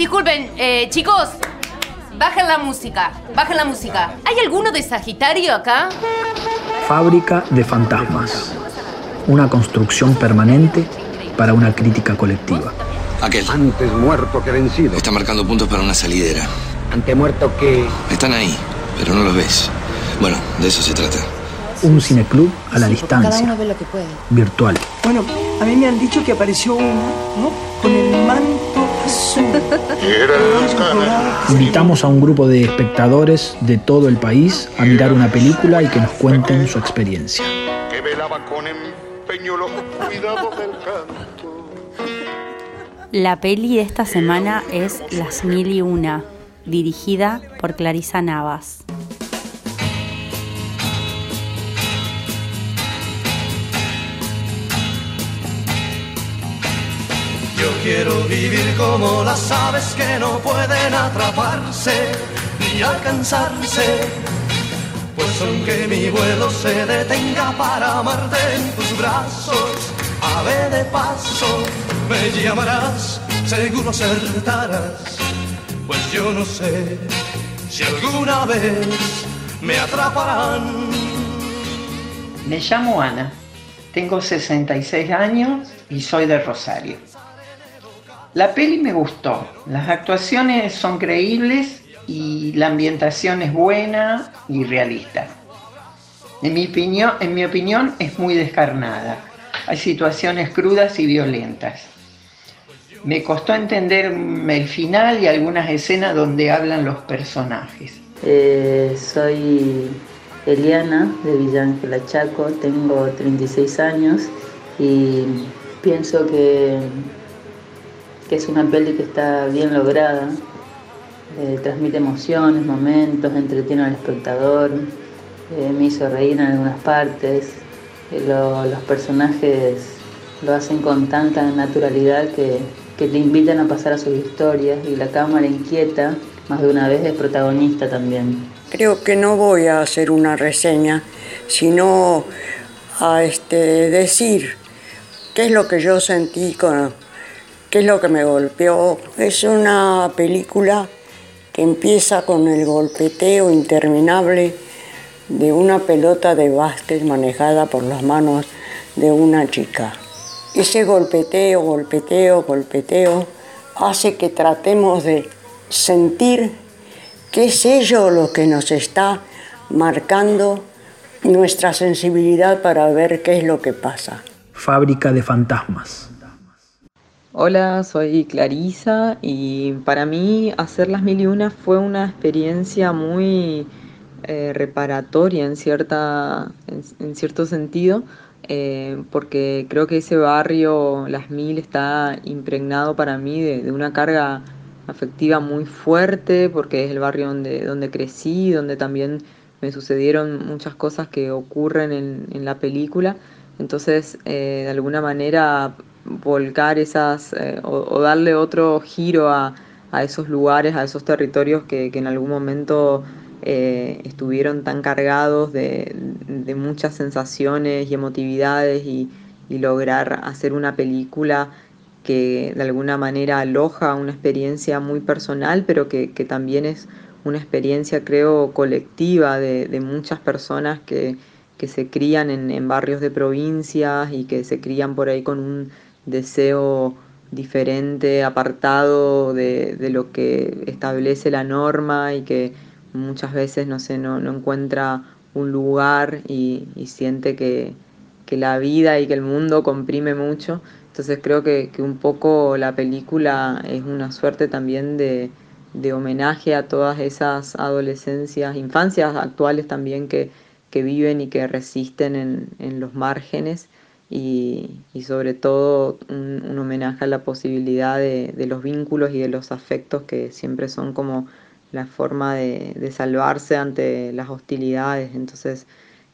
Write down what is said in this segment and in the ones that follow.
Disculpen, eh, chicos, bajen la música, bajen la música. ¿Hay alguno de Sagitario acá? Fábrica de fantasmas. Una construcción permanente para una crítica colectiva. Aquel. Antes muerto que vencido. Está marcando puntos para una salidera. Antemuerto que... Están ahí, pero no los ves. Bueno, de eso se trata. Un cineclub a la distancia. Cada uno ve lo que puede. Virtual. Bueno, a mí me han dicho que apareció uno, ¿no? Con el manto. Invitamos a un grupo de espectadores de todo el país a mirar una película y que nos cuenten su experiencia. que velaba con empeño los cuidados del canto. La peli de esta semana es Las Mil y Una, dirigida por Clarisa Navas. Yo quiero vivir como las aves que no pueden atraparse ni alcanzarse. Pues aunque mi vuelo se detenga para amarte en tus brazos, ave de paso, me llamarás, seguro acertarás. Pues yo no sé si alguna vez me atraparán. Me llamo Ana, tengo 66 años y soy de Rosario. La peli me gustó, las actuaciones son creíbles y la ambientación es buena y realista. En mi opinión, es muy descarnada, hay situaciones crudas y violentas. Me costó entender el final y algunas escenas donde hablan los personajes. Eh, soy Eliana de Villa Ángela Chaco, tengo 36 años y pienso que, que es una peli que está bien lograda, eh, transmite emociones, momentos, entretiene al espectador, eh, me hizo reír en algunas partes, eh, lo- los personajes lo hacen con tanta naturalidad que, que te invitan a pasar a sus historias y la cámara inquieta, más de una vez es protagonista también. Creo que no voy a hacer una reseña, sino a este, decir qué es lo que yo sentí, con, qué es lo que me golpeó. Es una película que empieza con el golpeteo interminable de una pelota de básquet manejada por las manos de una chica. Ese golpeteo, golpeteo, golpeteo hace que tratemos de sentir que es ello lo que nos está marcando nuestra sensibilidad para ver qué es lo que pasa. Fábrica de fantasmas. Hola, soy Clarisa y para mí hacer las mil y una fue una experiencia muy eh, reparatoria en, cierta, en, cierto sentido, eh, porque creo que ese barrio, las mil, está impregnado para mí de, una carga afectiva muy fuerte, porque es el barrio donde, donde crecí, donde también me sucedieron muchas cosas que ocurren en, en la película. Entonces, eh, de alguna manera, volcar esas eh, o, darle otro giro a, a, esos lugares, a esos territorios que, que en algún momento eh, estuvieron tan cargados de, de, muchas sensaciones y emotividades y, y, lograr hacer una película que de alguna manera aloja una experiencia muy personal, pero que, que también es una experiencia, creo, colectiva de, de muchas personas que, que se crían en, en, barrios de provincias y que se crían por ahí con un deseo diferente, apartado de, de, lo que establece la norma y que muchas veces no, sé, no, no encuentra un lugar y, y siente que, que, la vida y que el mundo comprime mucho. Entonces creo que, que un poco la película es una suerte también de, de homenaje a todas esas adolescencias, infancias actuales también que, que viven y que resisten en, en los márgenes y, y sobre todo un, homenaje a la posibilidad de, de, los vínculos y de los afectos que siempre son como la forma de, de salvarse ante las hostilidades. Entonces,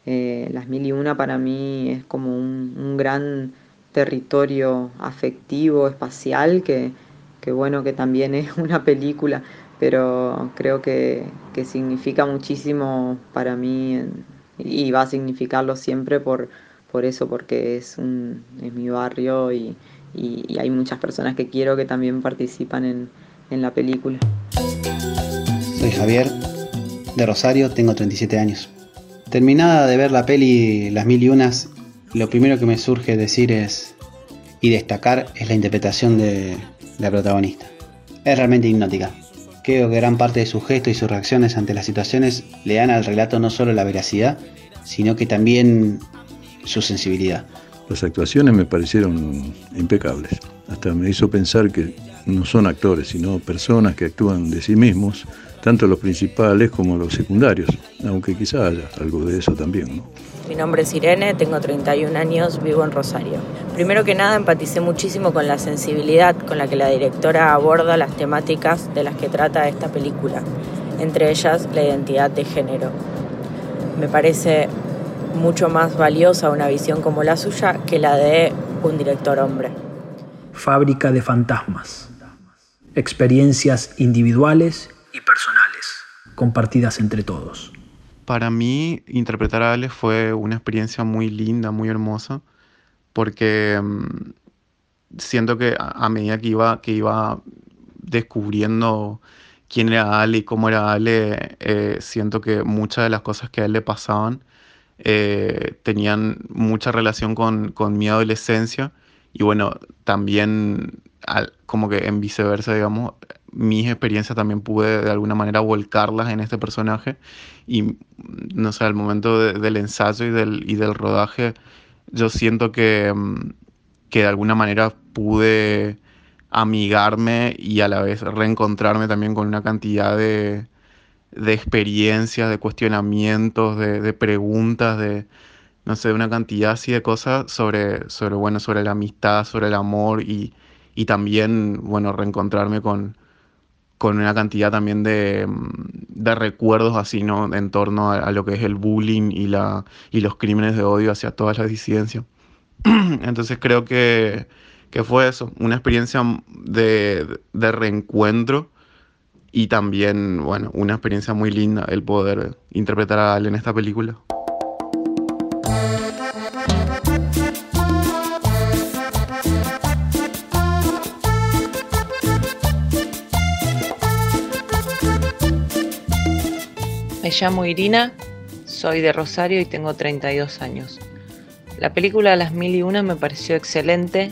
eh, las mil y una para mí es como un, un gran territorio afectivo, espacial, que, que, bueno, que también es una película, pero creo que, que significa muchísimo para mí y va a significarlo siempre por, por eso, porque es, un, mi barrio y, hay muchas personas que quiero que también participan en, en la película. Soy Javier, de Rosario, tengo 37 años. Terminada de ver la peli Las Mil y Unas, lo primero que me surge decir es y destacar es la interpretación de la protagonista. Es realmente hipnótica. Creo que gran parte de sus gestos y sus reacciones ante las situaciones le dan al relato no solo la veracidad, sino que también su sensibilidad. Las actuaciones me parecieron impecables. Hasta me hizo pensar que no son actores, sino personas que actúan de sí mismos, tanto los principales como los secundarios, aunque quizá haya algo de eso también. ¿no? Mi nombre es Irene, tengo 31 años, vivo en Rosario. Primero que nada empaticé muchísimo con la sensibilidad con la que la directora aborda las temáticas de las que trata esta película, entre ellas la identidad de género. Me parece mucho más valiosa una visión como la suya que la de un director hombre. Fábrica de fantasmas. Experiencias individuales y personales, compartidas entre todos. Para mí, interpretar a Ale fue una experiencia muy linda, muy hermosa, porque mm, siento que a, medida que iba, que iba descubriendo quién era Ale y cómo era Ale, eh, siento que muchas de las cosas que a él le pasaban eh, tenían mucha relación con, con, mi adolescencia. Y bueno, también como que en viceversa, digamos, mis experiencias también pude de alguna manera volcarlas en este personaje. Y no sé, al momento del ensayo y del, y del rodaje yo siento que, mm, que de alguna manera pude amigarme y a la vez reencontrarme también con una cantidad de, de experiencias, de cuestionamientos, de, de, preguntas, de no sé, una cantidad así de cosas sobre, sobre, bueno, sobre la amistad, sobre el amor y, y también, bueno, reencontrarme con, con una cantidad también de, de, recuerdos así, ¿no? En torno a, lo que es el bullying y, la, y los crímenes de odio hacia todas las disidencias. Entonces creo que, que, fue eso, una experiencia de, de, reencuentro y también, bueno, una experiencia muy linda el poder interpretar a él en esta película. Me llamo Irina, soy de Rosario y tengo 32 años. La película Las Mil y Una me pareció excelente.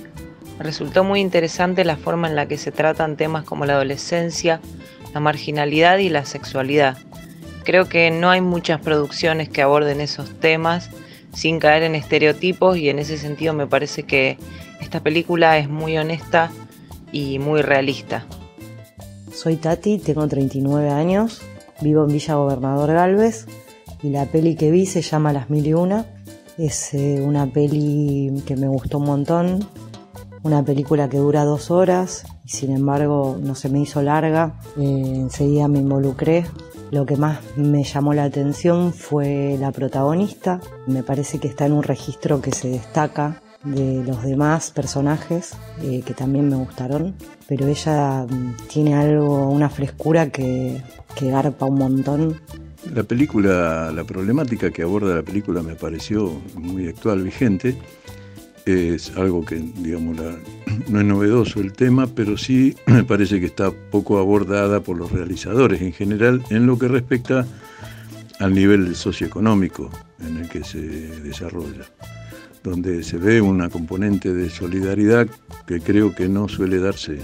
resultó muy interesante la forma en la que se tratan temas como la adolescencia, la marginalidad y la sexualidad. Creo que no hay muchas producciones que aborden esos temas sin caer en estereotipos y en ese sentido me parece que esta película es muy honesta y muy realista. Soy Tati, tengo 39 años, Vivo en Villa Gobernador Galvez y la peli que vi se llama Las Mil y Una. Es eh, una peli que me gustó un montón, una película que dura dos horas y sin embargo no se me hizo larga. Eh, enseguida me involucré. Lo que más me llamó la atención fue la protagonista. Me parece que está en un registro que se destaca de los demás personajes eh, que también me gustaron, pero ella mm, tiene algo, una frescura que, que garpa un montón. La película, la problemática que aborda la película me pareció muy actual, vigente. Es algo que, digamos, no es novedoso el tema, pero sí me parece que está poco abordada por los realizadores en general en lo que respecta al nivel socioeconómico en el que se desarrolla donde se ve una componente de solidaridad que creo que no suele darse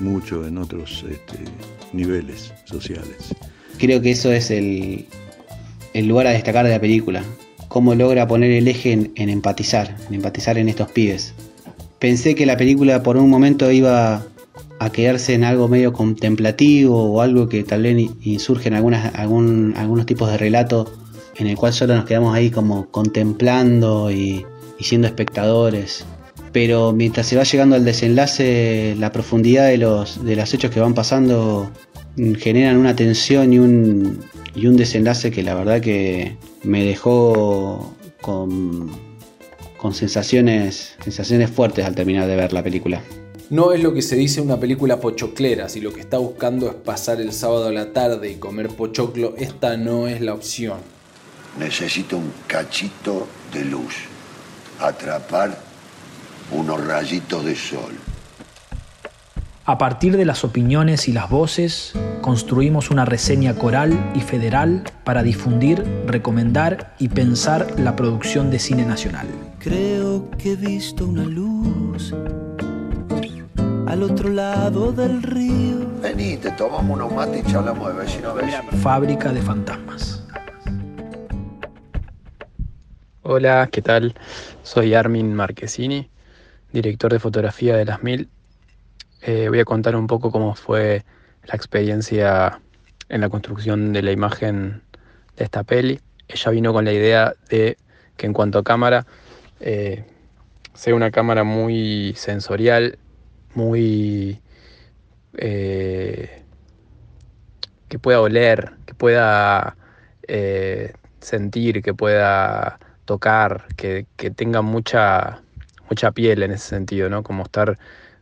mucho en otros este, niveles sociales. Creo que eso es el, lugar a destacar de la película, cómo logra poner el eje en, empatizar, en empatizar en estos pibes. Pensé que la película por un momento iba a quedarse en algo medio contemplativo o algo que tal vez insurge en algunas, algún, algunos tipos de relato en el cual solo nos quedamos ahí como contemplando y, y siendo espectadores. Pero mientras se va llegando al desenlace, la profundidad de los, de los hechos que van pasando generan una tensión y un, y un desenlace que la verdad que me dejó con, con sensaciones, sensaciones fuertes al terminar de ver la película. No es lo que se dice una película pochoclera, si lo que está buscando es pasar el sábado a la tarde y comer pochoclo, esta no es la opción. Necesito un cachito de luz atrapar unos rayitos de sol. A partir de las opiniones y las voces, construimos una reseña coral y federal para difundir, recomendar y pensar la producción de cine nacional. Creo que he visto una luz al otro lado del río. Vení, te tomamos unos mates y charlamos de vecino a vecino. Fábrica de fantasmas. Hola, ¿qué tal? Soy Armin Marquesini, director de fotografía de Las Mil eh, voy a contar un poco cómo fue la experiencia en la construcción de la imagen de esta peli. Ella vino con la idea de que en cuanto a cámara, eh, sea una cámara muy sensorial, muy... Eh, que pueda oler, que pueda sentir, que pueda tocar, que, que tenga mucha, mucha piel en ese sentido, ¿no? Como estar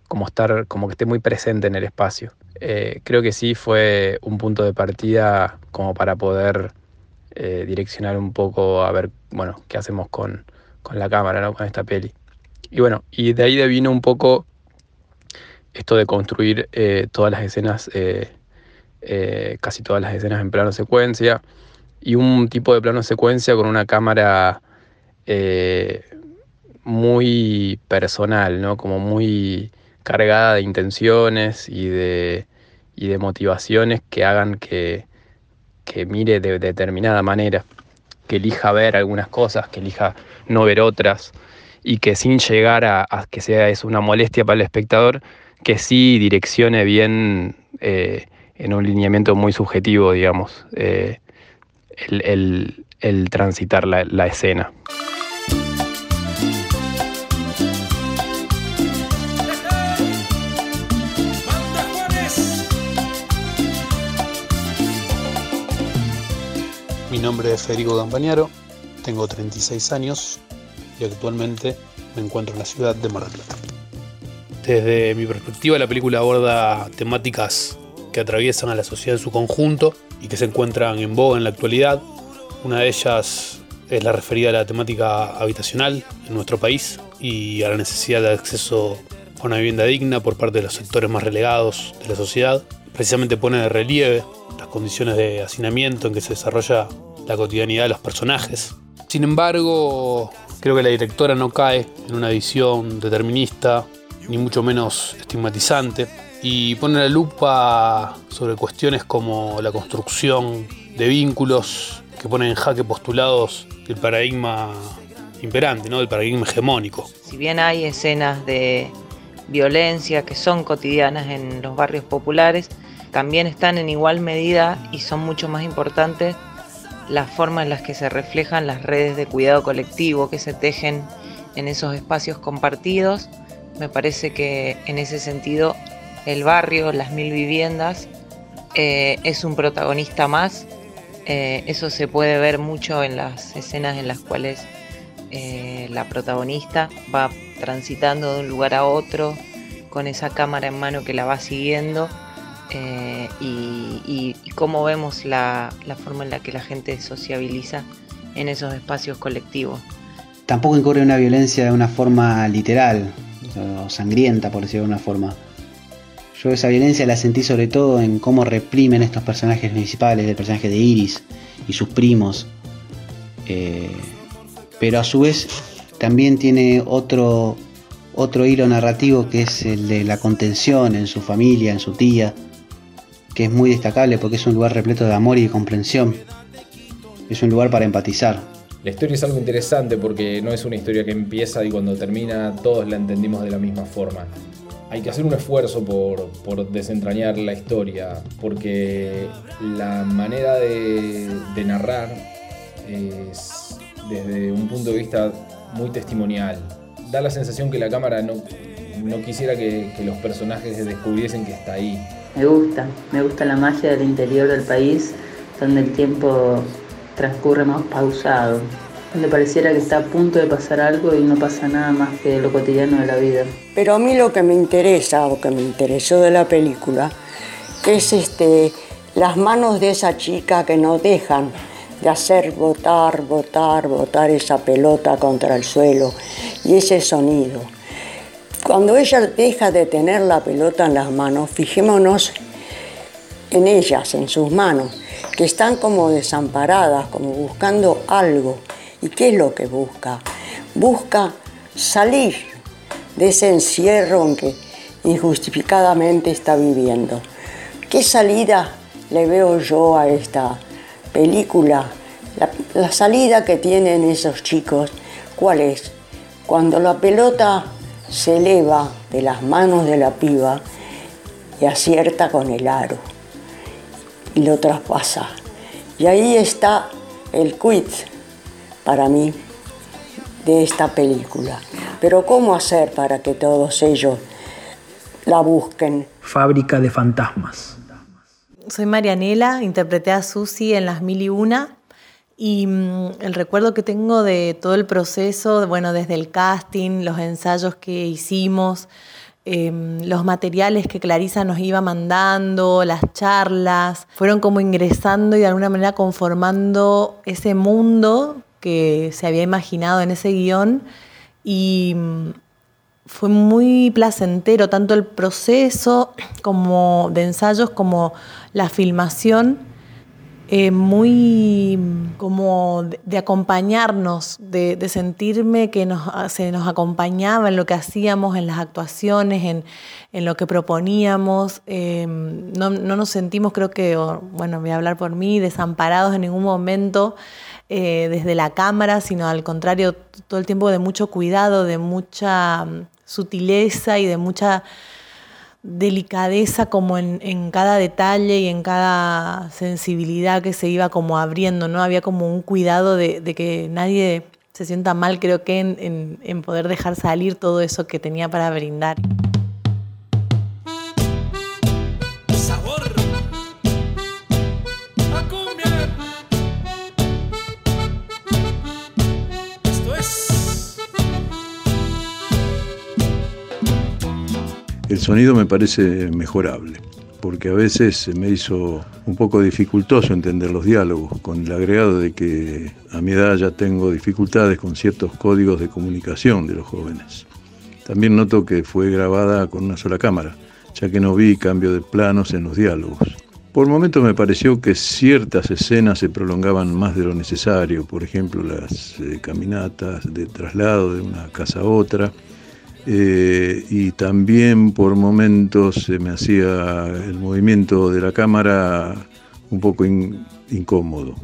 como estar, como que esté muy presente en el espacio. Eh, creo que sí fue un punto de partida como para poder eh, direccionar un poco a ver, bueno, qué hacemos con, la cámara, ¿no? Con esta peli. Y bueno, y de ahí vino un poco esto de construir eh, todas las escenas, casi todas las escenas en plano secuencia, y un tipo de plano secuencia con una cámara muy personal, ¿no? Como muy cargada de intenciones y de, y de motivaciones que hagan que, que mire de determinada manera, que elija ver algunas cosas, que elija no ver otras, y que sin llegar a, que sea eso una molestia para el espectador, que sí direccione bien eh, en un lineamiento muy subjetivo, digamos, eh, el, transitar la escena. Nombre es Federico Campañaro, tengo 36 años y actualmente me encuentro en la ciudad de Mar del Plata. Desde mi perspectiva, la película aborda temáticas que atraviesan a la sociedad en su conjunto y que se encuentran en boga en la actualidad. Una de ellas es la referida a la temática habitacional en nuestro país y a la necesidad de acceso a una vivienda digna por parte de los sectores más relegados de la sociedad. Precisamente pone de relieve las condiciones de hacinamiento en que se desarrolla la cotidianidad de los personajes. Sin embargo, creo que la directora no cae en una visión determinista, ni mucho menos estigmatizante, y pone la lupa sobre cuestiones como la construcción de vínculos que ponen en jaque postulados del paradigma imperante, ¿no? del paradigma hegemónico. Si bien hay escenas de violencia que son cotidianas en los barrios populares, también están en igual medida y son mucho más importantes la forma en las que se reflejan las redes de cuidado colectivo que se tejen en esos espacios compartidos. Me parece que en ese sentido el barrio, las mil viviendas, eh, es un protagonista más. Eh, eso se puede ver mucho en las escenas en las cuales eh, la protagonista va transitando de un lugar a otro con esa cámara en mano que la va siguiendo y, cómo vemos la, forma en la que la gente sociabiliza en esos espacios colectivos. Tampoco incurre una violencia de una forma literal o sangrienta, por decirlo de una forma. Yo esa violencia la sentí sobre todo en cómo reprimen estos personajes principales, el personaje de Iris y sus primos. Eh, pero a su vez también tiene otro, otro hilo narrativo que es el de la contención en su familia, en su tía, que es muy destacable porque es un lugar repleto de amor y de comprensión. Es un lugar para empatizar. La historia es algo interesante porque no es una historia que empieza y cuando termina todos la entendimos de la misma forma. Hay que hacer un esfuerzo por, desentrañar la historia porque la manera de, narrar es desde un punto de vista muy testimonial. Da la sensación que la cámara no, no quisiera que, que los personajes descubriesen que está ahí me gusta, me gusta la magia del interior del país, donde el tiempo transcurre más pausado, donde pareciera que está a punto de pasar algo y no pasa nada más que lo cotidiano de la vida. Pero a mí lo que me interesa, o que me interesó de la película, es este, las manos de esa chica que no dejan de hacer botar, botar, botar esa pelota contra el suelo y ese sonido Cuando ella deja de tener la pelota en las manos, fijémonos en ellas, en sus manos, que están como desamparadas, como buscando algo. ¿Y qué es lo que busca? Busca salir de ese encierro en que injustificadamente está viviendo. ¿Qué salida le veo yo a esta película? La, la salida que tienen esos chicos, ¿cuál es? Cuando la pelota se eleva de las manos de la piba y acierta con el aro y lo traspasa. Y ahí está el quid para mí de esta película. Pero ¿cómo hacer para que todos ellos la busquen? Fábrica de fantasmas. Soy Marianela, interpreté a Susi en Las Mil y Una y mm, el recuerdo que tengo de todo el proceso, bueno, desde el casting, los ensayos que hicimos, em, los materiales que Clarisa nos iba mandando, las charlas, fueron como ingresando y de alguna manera conformando ese mundo que se había imaginado en ese guion. Y mm, fue muy placentero, tanto el proceso como de ensayos como la filmación, eh, muy como de, acompañarnos, de, sentirme que nos, se nos acompañaba en lo que hacíamos, en las actuaciones, en, lo que proponíamos. Eh, no, no, nos sentimos, creo que, bueno, voy a hablar por mí, desamparados en ningún momento. Eh, desde la cámara, sino al contrario, todo el tiempo de mucho cuidado, de mucha mm, sutileza y de mucha delicadeza como en, cada detalle y en cada sensibilidad que se iba como abriendo, ¿no? Había como un cuidado de, que nadie se sienta mal, creo que en, en poder dejar salir todo eso que tenía para brindar. El sonido me parece mejorable, porque a veces me hizo un poco dificultoso entender los diálogos, con el agregado de que a mi edad ya tengo dificultades con ciertos códigos de comunicación de los jóvenes. También noto que fue grabada con una sola cámara, ya que no vi cambio de planos en los diálogos. Por momentos me pareció que ciertas escenas se prolongaban más de lo necesario, por ejemplo las eh, caminatas de traslado de una casa a otra, eh, y también por momentos se me hacía el movimiento de la cámara un poco incómodo,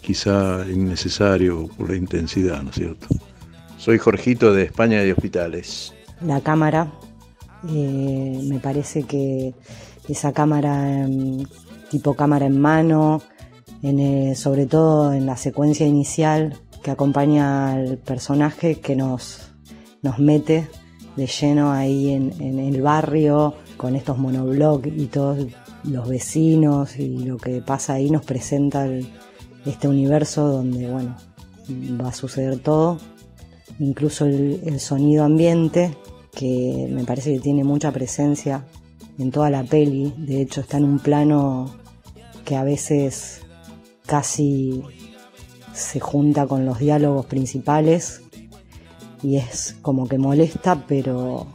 quizá innecesario por la intensidad, ¿no es cierto? Soy Jorgito de España de Hospitales. La cámara, eh, me parece que esa cámara em, tipo cámara en mano, eh, sobre todo en la secuencia inicial que acompaña al personaje que nos, nos mete de lleno ahí en, el barrio, con estos monoblogs y todos los vecinos y lo que pasa ahí nos presenta este universo donde, bueno, va a suceder todo, incluso el, sonido ambiente, que me parece que tiene mucha presencia en toda la peli, de hecho está en un plano que a veces casi se junta con los diálogos principales y es como que molesta, pero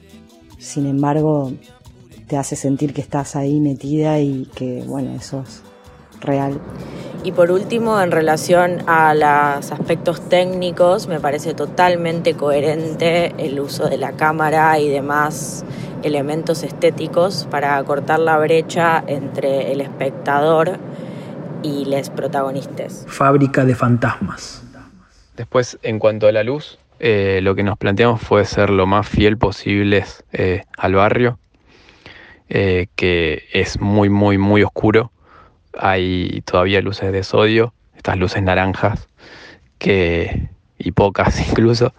sin embargo te hace sentir que estás ahí metida y que, bueno, eso es real. Y por último, en relación a los aspectos técnicos, me parece totalmente coherente el uso de la cámara y demás elementos estéticos para cortar la brecha entre el espectador y los protagonistas. Fábrica de fantasmas. Después, en cuanto a la luz, eh, lo que nos planteamos fue ser lo más fiel posible eh, al barrio, eh, que es muy, muy, muy oscuro. Hay todavía luces de sodio, estas luces naranjas, que, y pocas incluso.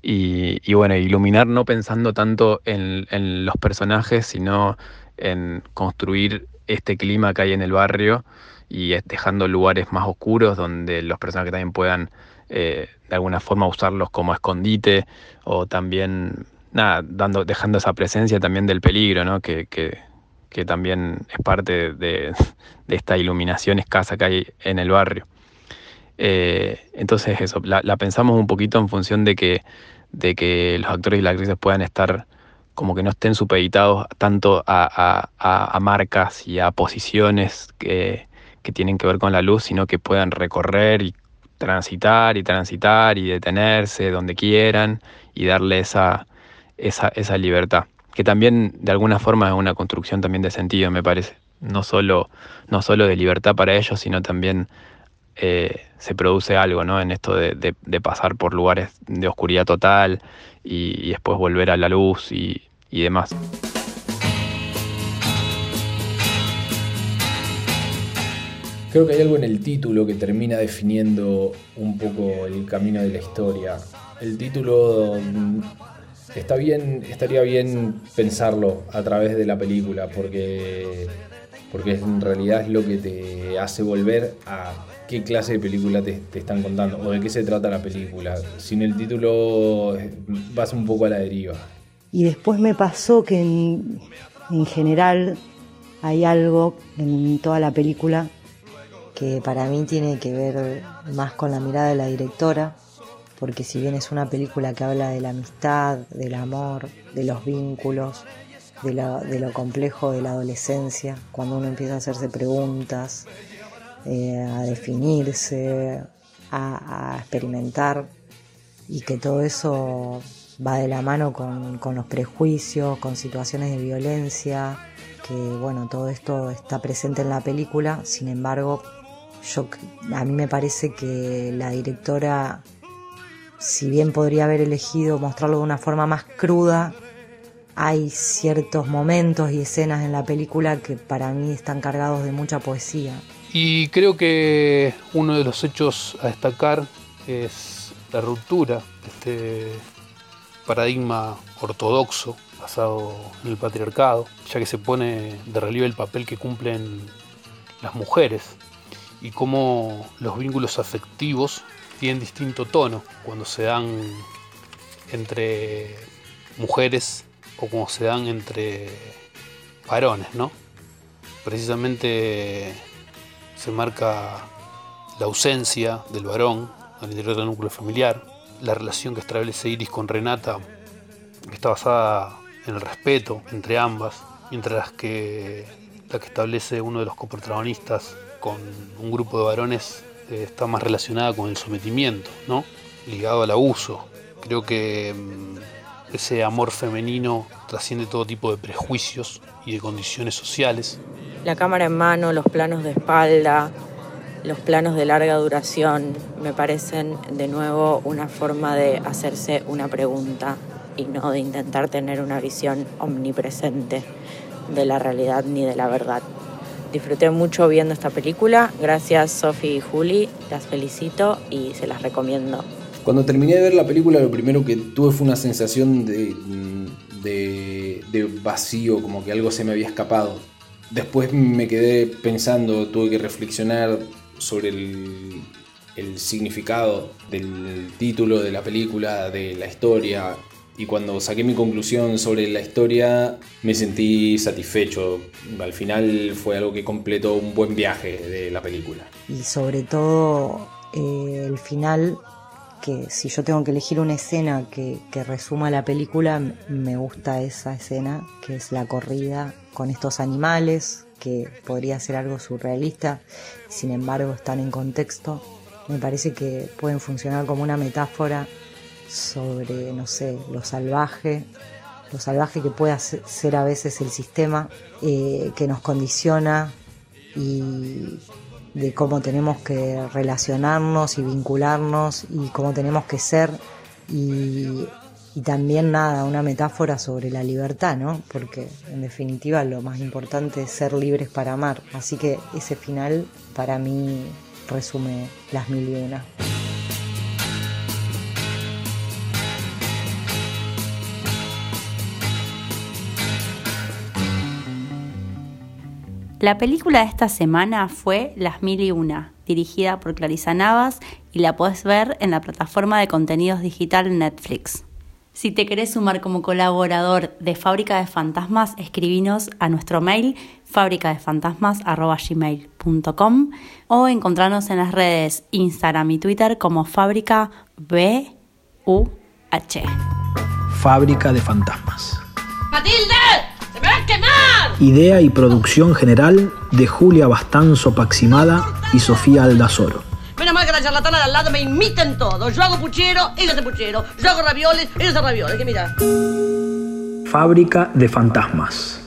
Y, bueno, iluminar no pensando tanto en, en, los personajes, sino en construir este clima que hay en el barrio y dejando lugares más oscuros donde los personajes también puedan eh, de alguna forma usarlos como escondite o también, nada, dejando esa presencia también del peligro, ¿no? que, que, también es parte de, esta iluminación escasa que hay en el barrio. Eh, entonces eso, la, pensamos un poquito en función de que, de que los actores y las actrices puedan estar como que no estén supeditados tanto a, marcas y a posiciones que, que, tienen que ver con la luz, sino que puedan recorrer y transitar y transitar y detenerse donde quieran y darle esa, esa, esa libertad, que también de alguna forma es una construcción también de sentido, me parece, no solo, no solo de libertad para ellos, sino también eh, se produce algo ¿no? en esto de, de, pasar por lugares de oscuridad total y, después volver a la luz y, y demás. Creo que hay algo en el título que termina definiendo un poco el camino de la historia. El título mm, está bien, estaría bien pensarlo a través de la película, porque, porque en realidad es lo que te hace volver a qué clase de película te, están contando o de qué se trata la película. Sin el título eh, vas un poco a la deriva. Y después me pasó que en, en general hay algo en toda la película que para mí tiene que ver más con la mirada de la directora, porque si bien es una película que habla de la amistad, del amor, de los vínculos, de lo, complejo de la adolescencia, cuando uno empieza a hacerse preguntas, eh, a definirse, a, experimentar, y que todo eso va de la mano con, con los prejuicios, con situaciones de violencia, que bueno, todo esto está presente en la película, sin embargo, yo, a mí me parece que la directora, si bien podría haber elegido mostrarlo de una forma más cruda, hay ciertos momentos y escenas en la película que para mí están cargados de mucha poesía. Y creo que uno de los hechos a destacar es la ruptura de este paradigma ortodoxo basado en el patriarcado, ya que se pone de relieve el papel que cumplen las mujeres y cómo los vínculos afectivos tienen distinto tono cuando se dan entre mujeres o cuando se dan entre varones, ¿no? Precisamente se marca la ausencia del varón al interior del núcleo familiar, la relación que establece Iris con Renata está basada en el respeto entre ambas, mientras que la que establece uno de los coprotagonistas con un grupo de varones eh, está más relacionada con el sometimiento, ¿no? ligado al abuso. Creo que mm, ese amor femenino trasciende todo tipo de prejuicios y de condiciones sociales. La cámara en mano, los planos de espalda, los planos de larga duración me parecen de nuevo una forma de hacerse una pregunta y no de intentar tener una visión omnipresente de la realidad ni de la verdad. Disfruté mucho viendo esta película. Gracias Sofi y Juli, las felicito y se las recomiendo. Cuando terminé de ver la película lo primero que tuve fue una sensación de, de, vacío, como que algo se me había escapado. Después me quedé pensando, tuve que reflexionar sobre el, el significado del título de la película, de la historia, y cuando saqué mi conclusión sobre la historia me sentí satisfecho. Al final fue algo que completó un buen viaje de la película. Y sobre todo eh, el final, que si yo tengo que elegir una escena que, que resuma la película, me gusta esa escena, que es la corrida con estos animales, que podría ser algo surrealista, sin embargo están en contexto. Me parece que pueden funcionar como una metáfora sobre, no sé, lo salvaje, lo salvaje que puede ser a veces el sistema eh, que nos condiciona y de cómo tenemos que relacionarnos y vincularnos y cómo tenemos que ser y, y también nada, una metáfora sobre la libertad, ¿no? Porque en definitiva lo más importante es ser libres para amar. Así que ese final para mí resume las mil y una. La película de esta semana fue Las Mil y Una, dirigida por Clarisa Navas y la puedes ver en la plataforma de contenidos digital Netflix. Si te querés sumar como colaborador de Fábrica de Fantasmas, escribinos a nuestro mail fábricadefantasmas.gmail.com o encontrarnos en las redes Instagram y Twitter como Fábrica B U H. Fábrica de Fantasmas. ¡Matilde! Idea y producción general de Julia Bastanzo Paximada y Sofía Aldazoro. Menos mal que la charlatana de al lado me imiten todo. Yo hago puchero, ella hace puchero. Yo hago ravioles, ella hace ravioles. Que mira. Fábrica de fantasmas.